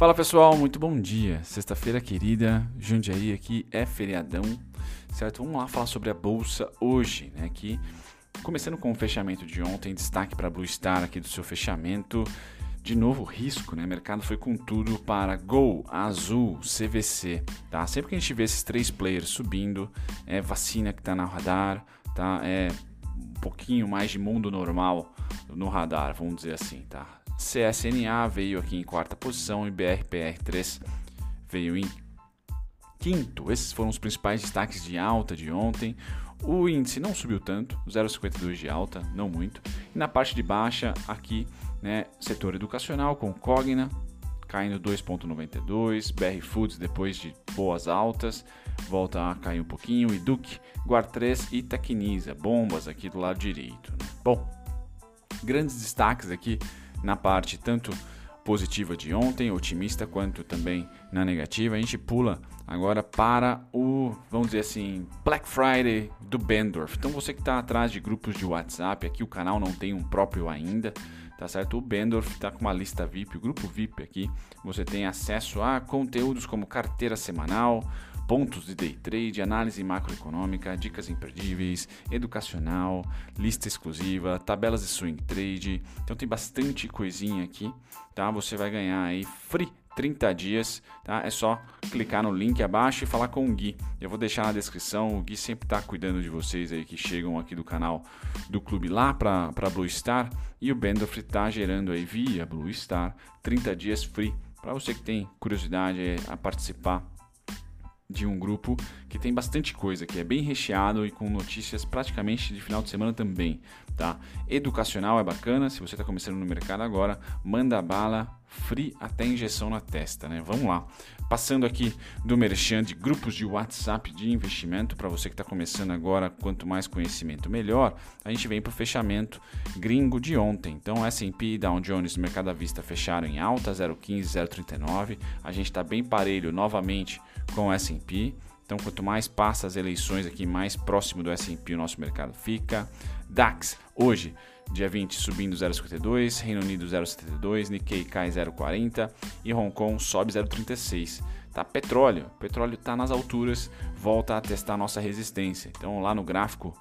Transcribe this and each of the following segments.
Fala pessoal, muito bom dia. Sexta-feira querida, Jundiaí aqui é feriadão, certo? Vamos lá falar sobre a bolsa hoje, né? Aqui, começando com o fechamento de ontem, destaque para Blue Star aqui do seu fechamento. De novo, risco, né? O mercado foi com tudo para Gol, Azul, CVC, tá? Sempre que a gente vê esses três players subindo, é vacina que está na radar, tá? É um pouquinho mais de mundo normal no radar, vamos dizer assim, tá? CSNA veio aqui em quarta posição e BRPR3 veio em quinto. Esses foram os principais destaques de alta de ontem. O índice não subiu tanto, 0,52 de alta, não muito. E na parte de baixa, aqui, né, setor educacional com Cogna caindo 2,92, BR Foods depois de boas altas, volta a cair um pouquinho, e Duke, Guard 3 e Tecnisa, bombas aqui do lado direito. Né? Bom, grandes destaques aqui na parte tanto positiva de ontem, otimista, quanto também na negativa. A gente pula agora para o, vamos dizer assim, Black Friday do Bendorf. Então você que está atrás de grupos de WhatsApp, aqui o canal não tem um próprio ainda, tá certo? O Bendorf está com uma lista VIP, o grupo VIP aqui, você tem acesso a conteúdos como carteira semanal, pontos de day trade, análise macroeconômica, dicas imperdíveis, educacional, lista exclusiva, tabelas de swing trade. Então tem bastante coisinha aqui, tá? Você vai ganhar aí free 30 dias, tá? É só clicar no link abaixo e falar com o Gui. Eu vou deixar na descrição, o Gui sempre está cuidando de vocês aí que chegam aqui do canal do clube lá para Blue Star e o Bendoff está gerando aí via Blue Star 30 dias free para você que tem curiosidade a participar de um grupo que tem bastante coisa, que é bem recheado e com notícias praticamente de final de semana também, tá? Educacional é bacana, se você está começando no mercado agora, manda bala, free até injeção na testa, né? Vamos lá. Passando aqui do merchan de grupos de WhatsApp de investimento, para você que está começando agora, quanto mais conhecimento melhor, a gente vem para o fechamento gringo de ontem. Então, S&P e Dow Jones no mercado à vista fecharam em alta, 0,15, 0,39. A gente está bem parelho novamente com o S&P. Então, quanto mais passa as eleições aqui, mais próximo do S&P o nosso mercado fica. DAX, hoje, dia 20, subindo 0,52, Reino Unido 0,72, Nikkei cai 0,40 e Hong Kong sobe 0,36. Tá? Petróleo, petróleo está nas alturas, volta a testar nossa resistência. Então, lá no gráfico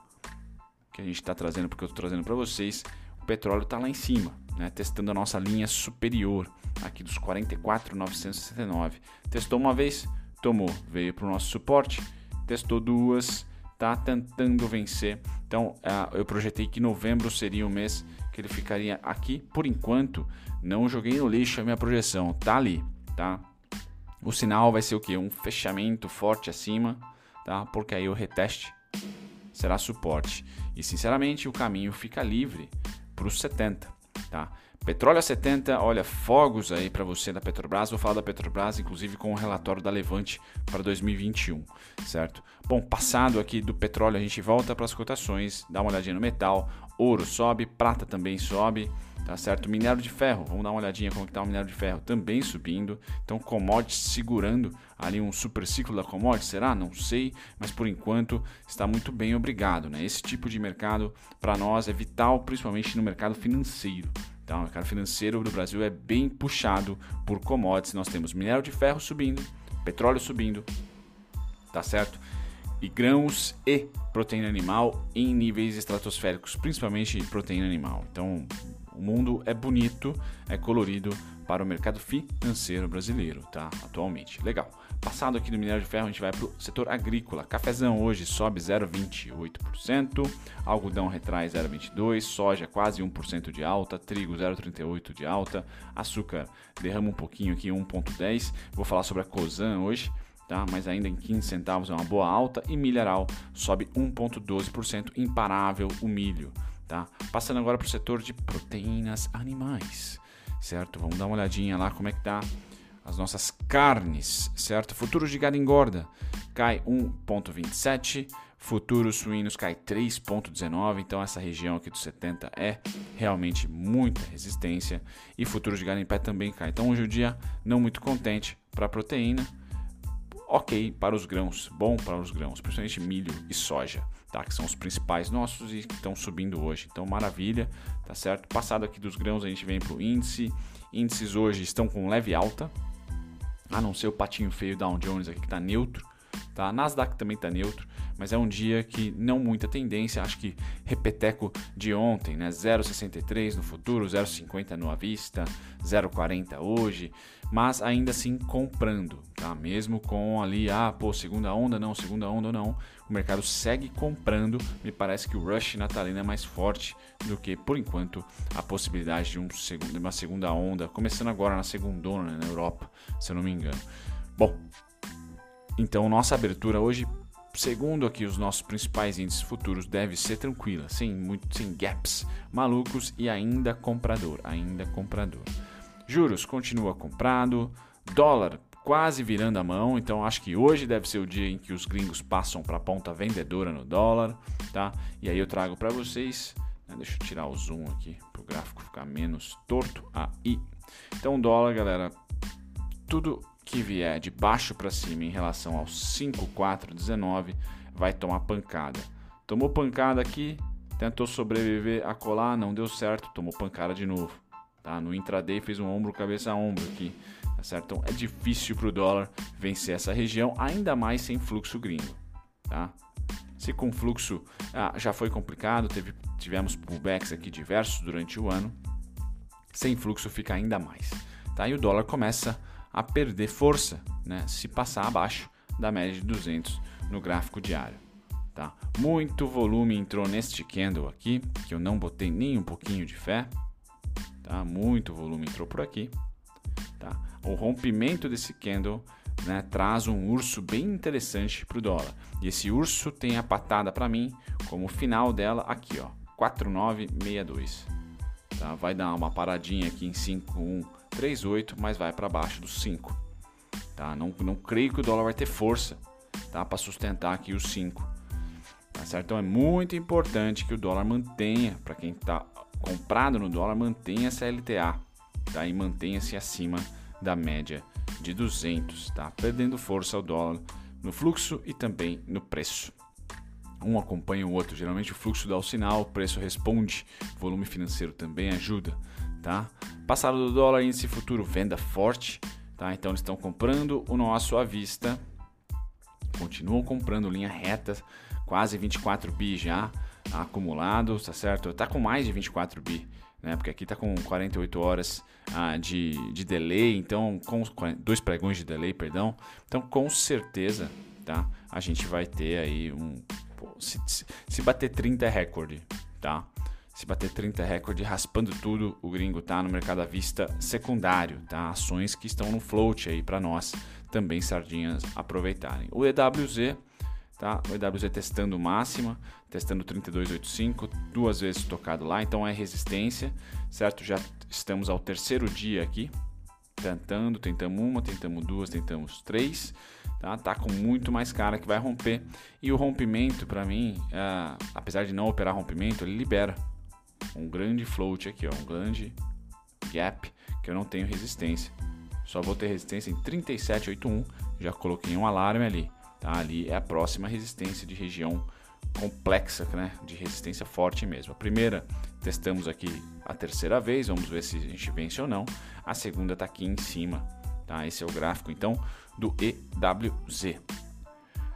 que a gente está trazendo, porque eu estou trazendo para vocês, o petróleo está lá em cima, né? testando a nossa linha superior, aqui dos 44,969. Testou uma vez, tomou, veio para o nosso suporte, testou duas, está tentando vencer. Então uh, eu projetei que novembro seria o mês que ele ficaria aqui. Por enquanto, não joguei no lixo a minha projeção, tá ali, tá? O sinal vai ser o que? Um fechamento forte acima, tá? Porque aí o reteste será suporte. E sinceramente o caminho fica livre para os 70, tá? Petróleo a 70, olha, fogos aí para você da Petrobras. Vou falar da Petrobras, inclusive com o relatório da Levante para 2021, certo? Bom, passado aqui do petróleo, a gente volta para as cotações, dá uma olhadinha no metal. Ouro sobe, prata também sobe, tá certo? Minério de ferro, vamos dar uma olhadinha como está o minério de ferro, também subindo. Então, commodities segurando ali um super ciclo da commodity, será? Não sei, mas por enquanto está muito bem, obrigado, né? Esse tipo de mercado para nós é vital, principalmente no mercado financeiro. Então, o mercado financeiro do Brasil é bem puxado por commodities. Nós temos minério de ferro subindo, petróleo subindo, tá certo? E grãos e proteína animal em níveis estratosféricos, principalmente proteína animal. Então, o mundo é bonito, é colorido para o mercado financeiro brasileiro, tá? Atualmente. Legal. Passado aqui do minério de ferro, a gente vai para o setor agrícola. Cafezão hoje sobe 0,28%, algodão retrai 0,22%, soja quase 1% de alta, trigo 0,38% de alta, açúcar derrama um pouquinho aqui, 1,10%. Vou falar sobre a Cosan hoje. Tá? mas ainda em 15 centavos é uma boa alta e milharal sobe 1,12%, imparável o milho. Tá? Passando agora para o setor de proteínas animais, certo? Vamos dar uma olhadinha lá como é que tá as nossas carnes, certo? Futuros de gado engorda cai 1,27, futuros suínos cai 3,19, então essa região aqui dos 70 é realmente muita resistência e futuros de gado em pé também cai. Então hoje o dia não muito contente para a proteína, ok para os grãos, bom para os grãos, principalmente milho e soja, tá? Que são os principais nossos e que estão subindo hoje. Então, maravilha, tá certo? Passado aqui dos grãos, a gente vem para o índice. Índices hoje estão com leve alta, a não ser o patinho feio Dow Jones aqui que está neutro, tá? Nasdaq também está neutro, mas é um dia que não muita tendência, acho que repeteco de ontem, né? 0,63 no futuro, 0,50 no à vista, 0,40 hoje, mas ainda assim comprando, tá? Mesmo com ali, ah, pô, segunda onda não, segunda onda não, o mercado segue comprando, me parece que o rush natalino é mais forte do que, por enquanto, a possibilidade de, um uma segunda onda, começando agora na segunda onda na Europa, se eu não me engano. Bom, então nossa abertura hoje segundo aqui os nossos principais índices futuros, deve ser tranquila, sem, muito, sem gaps malucos e ainda comprador, ainda comprador. Juros continua comprado, dólar quase virando a mão, então acho que hoje deve ser o dia em que os gringos passam para a ponta vendedora no dólar, tá? E aí eu trago para vocês, né? deixa eu tirar o zoom aqui para o gráfico ficar menos torto aí. Então dólar, galera, tudo que vier de baixo para cima em relação ao 5419 vai tomar pancada. Tomou pancada aqui, tentou sobreviver a colar, não deu certo, tomou pancada de novo. Tá? No intraday fez um ombro cabeça a ombro aqui, tá certo? Então é difícil para o dólar vencer essa região, ainda mais sem fluxo gringo, tá? Se com fluxo ah, já foi complicado, teve, tivemos pullbacks aqui diversos durante o ano, sem fluxo fica ainda mais, tá? E o dólar começa a perder força né, se passar abaixo da média de 200 no gráfico diário. Tá? Muito volume entrou neste candle aqui, que eu não botei nem um pouquinho de fé. Tá? Muito volume entrou por aqui. Tá? O rompimento desse candle né, traz um urso bem interessante para o dólar. E esse urso tem a patada para mim como final dela aqui, ó, 4962. Tá? Vai dar uma paradinha aqui em 51 3,8, mas vai para baixo dos 5. Tá? Não, não creio que o dólar vai ter força tá? para sustentar aqui os 5. Tá certo? Então é muito importante que o dólar mantenha, para quem está comprado no dólar, mantenha essa LTA tá? e mantenha-se acima da média de 200, tá? perdendo força o dólar no fluxo e também no preço. Um acompanha o outro, geralmente o fluxo dá o sinal, o preço responde, volume financeiro também ajuda tá? Passado do dólar, índice futuro venda forte, tá? Então eles estão comprando o nosso à vista, continuam comprando linha reta, quase 24 bi já acumulado, tá certo? Tá com mais de 24 bi, né? Porque aqui tá com 48 horas ah, de, de delay, então com dois pregões de delay, perdão. Então com certeza, tá? A gente vai ter aí um se, se bater 30 é recorde, tá? Se bater 30 recorde raspando tudo, o gringo tá no mercado à vista secundário, tá? Ações que estão no float aí para nós também sardinhas aproveitarem. O EWZ, tá? O EWZ testando máxima, testando 3285, duas vezes tocado lá, então é resistência, certo? Já estamos ao terceiro dia aqui, tentando, tentamos uma, tentamos duas, tentamos três, tá? Tá com muito mais cara que vai romper. E o rompimento, para mim, é, apesar de não operar rompimento, ele libera um grande float aqui, ó, um grande gap que eu não tenho resistência. Só vou ter resistência em 3781, já coloquei um alarme ali. Tá? Ali é a próxima resistência de região complexa, né? de resistência forte mesmo. A primeira testamos aqui a terceira vez, vamos ver se a gente vence ou não. A segunda está aqui em cima. Tá? Esse é o gráfico então do EWZ.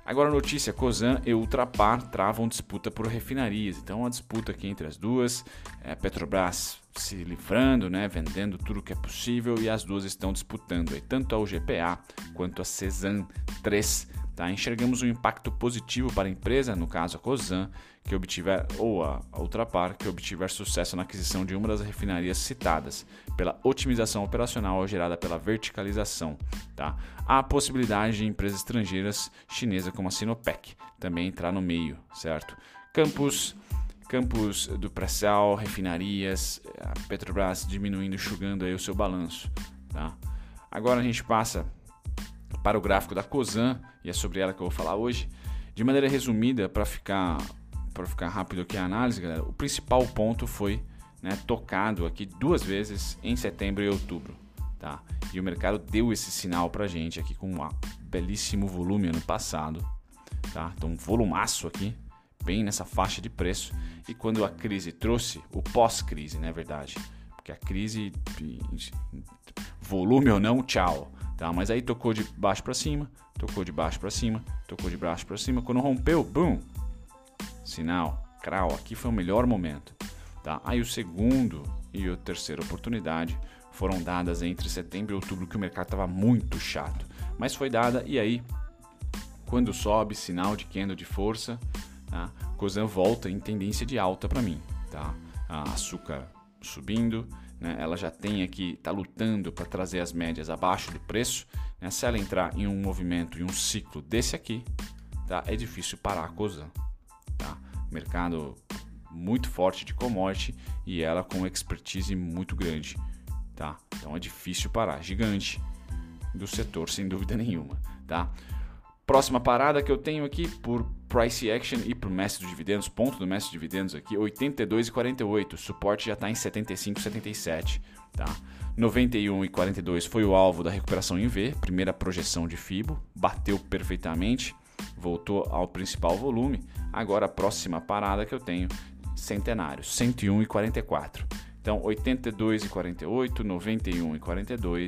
Agora notícia, Cosan e Ultrapar travam disputa por refinarias. Então uma disputa aqui entre as duas, é, Petrobras se livrando, né, vendendo tudo que é possível e as duas estão disputando tanto a UGPA quanto a Cesan 3 Tá? Enxergamos um impacto positivo para a empresa, no caso a Cosan, que obtiver, ou a Ultrapar, que obtiver sucesso na aquisição de uma das refinarias citadas, pela otimização operacional gerada pela verticalização. Tá? Há a possibilidade de empresas estrangeiras chinesas como a Sinopec também entrar no meio, certo? Campos campos do pré-sal, refinarias, a Petrobras diminuindo, enxugando aí o seu balanço. Tá? Agora a gente passa para o gráfico da COSAN, e é sobre ela que eu vou falar hoje. De maneira resumida, para ficar, para ficar rápido aqui a análise, galera, o principal ponto foi né, tocado aqui duas vezes em setembro e outubro. Tá? E o mercado deu esse sinal para gente aqui com um belíssimo volume ano passado. Tá? Então, um volumaço aqui, bem nessa faixa de preço. E quando a crise trouxe, o pós-crise, não é verdade? Porque a crise, volume ou não, tchau tá? Mas aí tocou de baixo para cima, tocou de baixo para cima, tocou de baixo para cima, quando rompeu, boom, sinal, crau, aqui foi o melhor momento, tá? Aí o segundo e a terceira oportunidade foram dadas entre setembro e outubro, que o mercado estava muito chato, mas foi dada e aí quando sobe, sinal de candle de força, tá? Cosan volta em tendência de alta para mim, tá? A açúcar subindo, né? ela já tem aqui, está lutando para trazer as médias abaixo do preço. Né? Se ela entrar em um movimento, em um ciclo desse aqui, tá? é difícil parar a Cosan. Tá? Mercado muito forte de commodity e ela com expertise muito grande. Tá? Então é difícil parar, gigante do setor, sem dúvida nenhuma. Tá? Próxima parada que eu tenho aqui por price action e por mestre de dividendos, ponto do mestre de dividendos aqui, 82,48. Suporte já está em 75,77. Tá? 91,42 foi o alvo da recuperação em V, primeira projeção de FIBO, bateu perfeitamente, voltou ao principal volume. Agora a próxima parada que eu tenho, centenário, 101,44. Então 82,48, 91,42,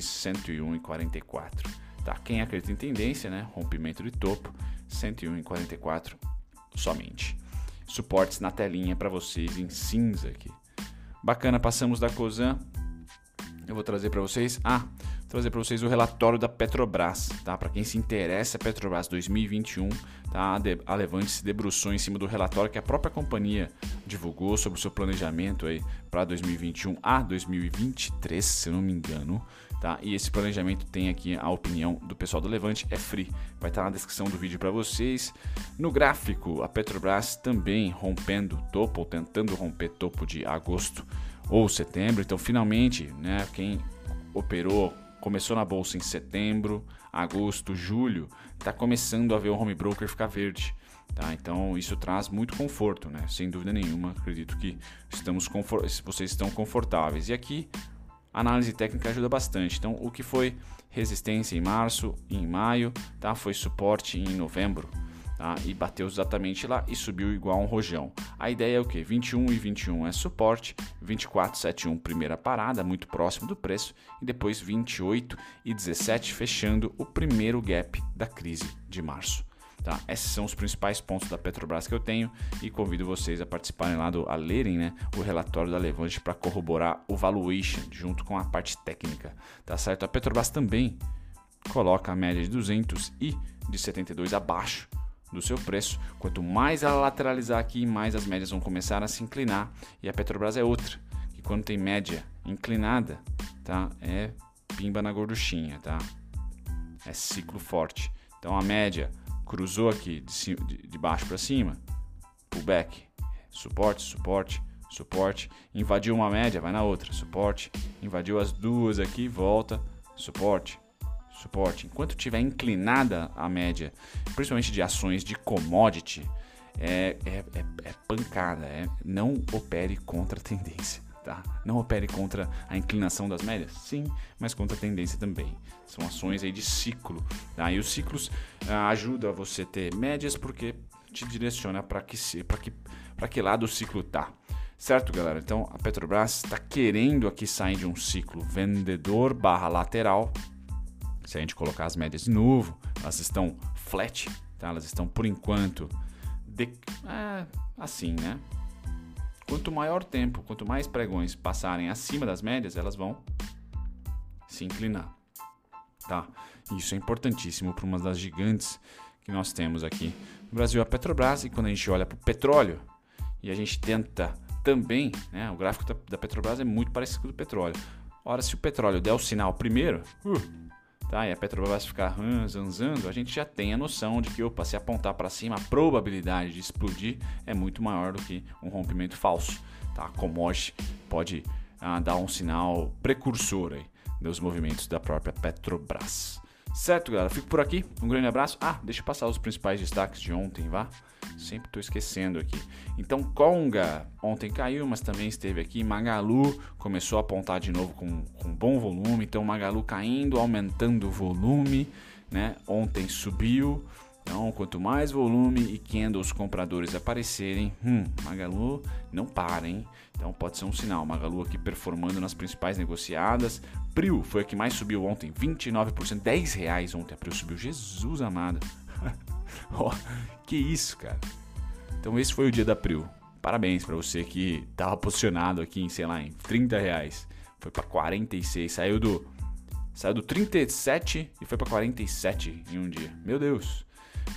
101,44. Tá? Quem acredita em tendência, né? rompimento de topo, 101,44 somente. Suportes na telinha para vocês em cinza aqui. Bacana, passamos da Cosan. Eu vou trazer para vocês. Ah, trazer para vocês o relatório da Petrobras, tá? Para quem se interessa, Petrobras 2021, tá? A Levante se debruçou em cima do relatório que a própria companhia divulgou sobre o seu planejamento aí para 2021 a 2023, se eu não me engano. Tá? E esse planejamento tem aqui a opinião do pessoal do Levante, é free, vai estar na descrição do vídeo para vocês. No gráfico, a Petrobras também rompendo topo, ou tentando romper topo de agosto ou setembro. Então, finalmente, né, quem operou, começou na bolsa em setembro, agosto, julho, está começando a ver o home broker ficar verde. Tá? Então isso traz muito conforto, né? sem dúvida nenhuma. Acredito que estamos vocês estão confortáveis. E aqui análise técnica ajuda bastante. Então, o que foi resistência em março em maio, tá? Foi suporte em novembro, tá? E bateu exatamente lá e subiu igual um rojão. A ideia é o que? 21 e 21 é suporte, 24 71 primeira parada, muito próximo do preço, e depois 28 e 17 fechando o primeiro gap da crise de março. Tá? Esses são os principais pontos da Petrobras que eu tenho e convido vocês a participarem lá, do, a lerem né, o relatório da Levante para corroborar o valuation junto com a parte técnica. Tá certo? A Petrobras também coloca a média de 200 e de 72 abaixo do seu preço. Quanto mais ela lateralizar aqui, mais as médias vão começar a se inclinar. E a Petrobras é outra, que quando tem média inclinada, tá? É pimba na gorduchinha, tá? É ciclo forte. Então a média cruzou aqui de, de, de baixo para cima, pullback, suporte, suporte, suporte, invadiu uma média, vai na outra, suporte, invadiu as duas aqui, volta, suporte, suporte. Enquanto tiver inclinada a média, principalmente de ações de commodity, é, é, é, é pancada, é, não opere contra a tendência. Tá? Não opere contra a inclinação das médias? Sim, mas contra a tendência também. São ações aí de ciclo. Tá? E os ciclos ah, ajudam a você ter médias porque te direciona para que, que, que lado o ciclo tá. Certo, galera? Então a Petrobras está querendo aqui sair de um ciclo vendedor barra lateral. Se a gente colocar as médias de novo, elas estão flat, tá? elas estão por enquanto de, é, assim, né? Quanto maior tempo, quanto mais pregões passarem acima das médias, elas vão se inclinar. Tá? Isso é importantíssimo para uma das gigantes que nós temos aqui no Brasil, a Petrobras. E quando a gente olha para o petróleo e a gente tenta também, né, o gráfico da, Petrobras é muito parecido com o do petróleo. Ora, se o petróleo der o sinal primeiro, uh, tá? E a Petrobras ficar zanzando, a gente já tem a noção de que, opa, se apontar para cima, a probabilidade de explodir é muito maior do que um rompimento falso, tá? A commodity pode ah, dar um sinal precursor aí dos movimentos da própria Petrobras. Certo, galera? Fico por aqui. Um grande abraço. Ah, deixa eu passar os principais destaques de ontem, vá? Sempre estou esquecendo aqui. Então, Conga ontem caiu, mas também esteve aqui. Magalu começou a apontar de novo com, com bom volume. Então, Magalu caindo, aumentando o volume. Né? Ontem subiu. Então, quanto mais volume e candles compradores aparecerem, hum, Magalu não para, hein? Então pode ser um sinal. Magalu aqui performando nas principais negociadas. Prio foi a que mais subiu ontem, 29%, 10 reais ontem. A Prio subiu, Jesus amado. oh, que isso, cara. Então esse foi o dia da Prio. Parabéns para você que estava posicionado aqui em, sei lá, em 30 reais. Foi para 46, saiu do saiu do 37 e foi para 47 em um dia. Meu Deus.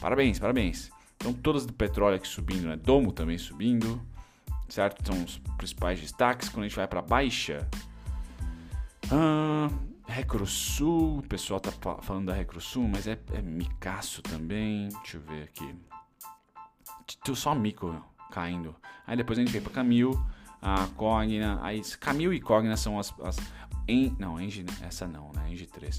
Parabéns, parabéns. Então todas do petróleo aqui subindo, né? Domo também subindo, certo? São os principais destaques. Quando a gente vai para baixa, ah, Recrosul, o pessoal tá falando da Recrosul, mas é, é Micaço também. Deixa eu ver aqui. Só mico caindo. Aí depois a gente vem para Camil, a Cogna, aí Camil e Cogna são as, as em, não, Eng, essa não, né? Eng 3.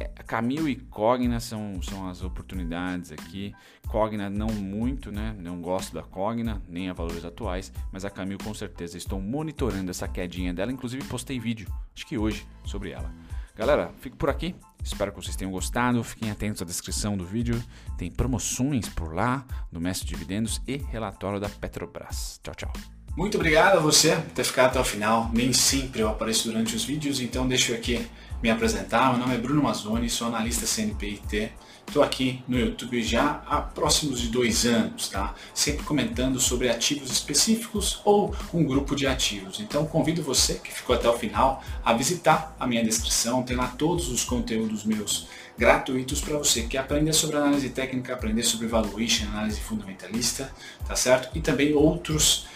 É, Camil e Cogna são, são as oportunidades aqui. Cogna não muito, né? Não gosto da Cogna, nem a valores atuais, mas a Camil com certeza estou monitorando essa quedinha dela, inclusive postei vídeo, acho que hoje, sobre ela. Galera, fico por aqui. Espero que vocês tenham gostado. Fiquem atentos à descrição do vídeo. Tem promoções por lá do Mestre Dividendos e relatório da Petrobras. Tchau, tchau. Muito obrigado a você por ter ficado até o final. Nem sempre eu apareço durante os vídeos, então deixa eu aqui me apresentar. Meu nome é Bruno Mazzoni, sou analista CNPIT. Estou aqui no YouTube já há próximos de dois anos, tá? Sempre comentando sobre ativos específicos ou um grupo de ativos. Então convido você que ficou até o final a visitar a minha descrição. Tem lá todos os conteúdos meus gratuitos para você que aprender sobre análise técnica, aprender sobre valuation, análise fundamentalista, tá certo? E também outros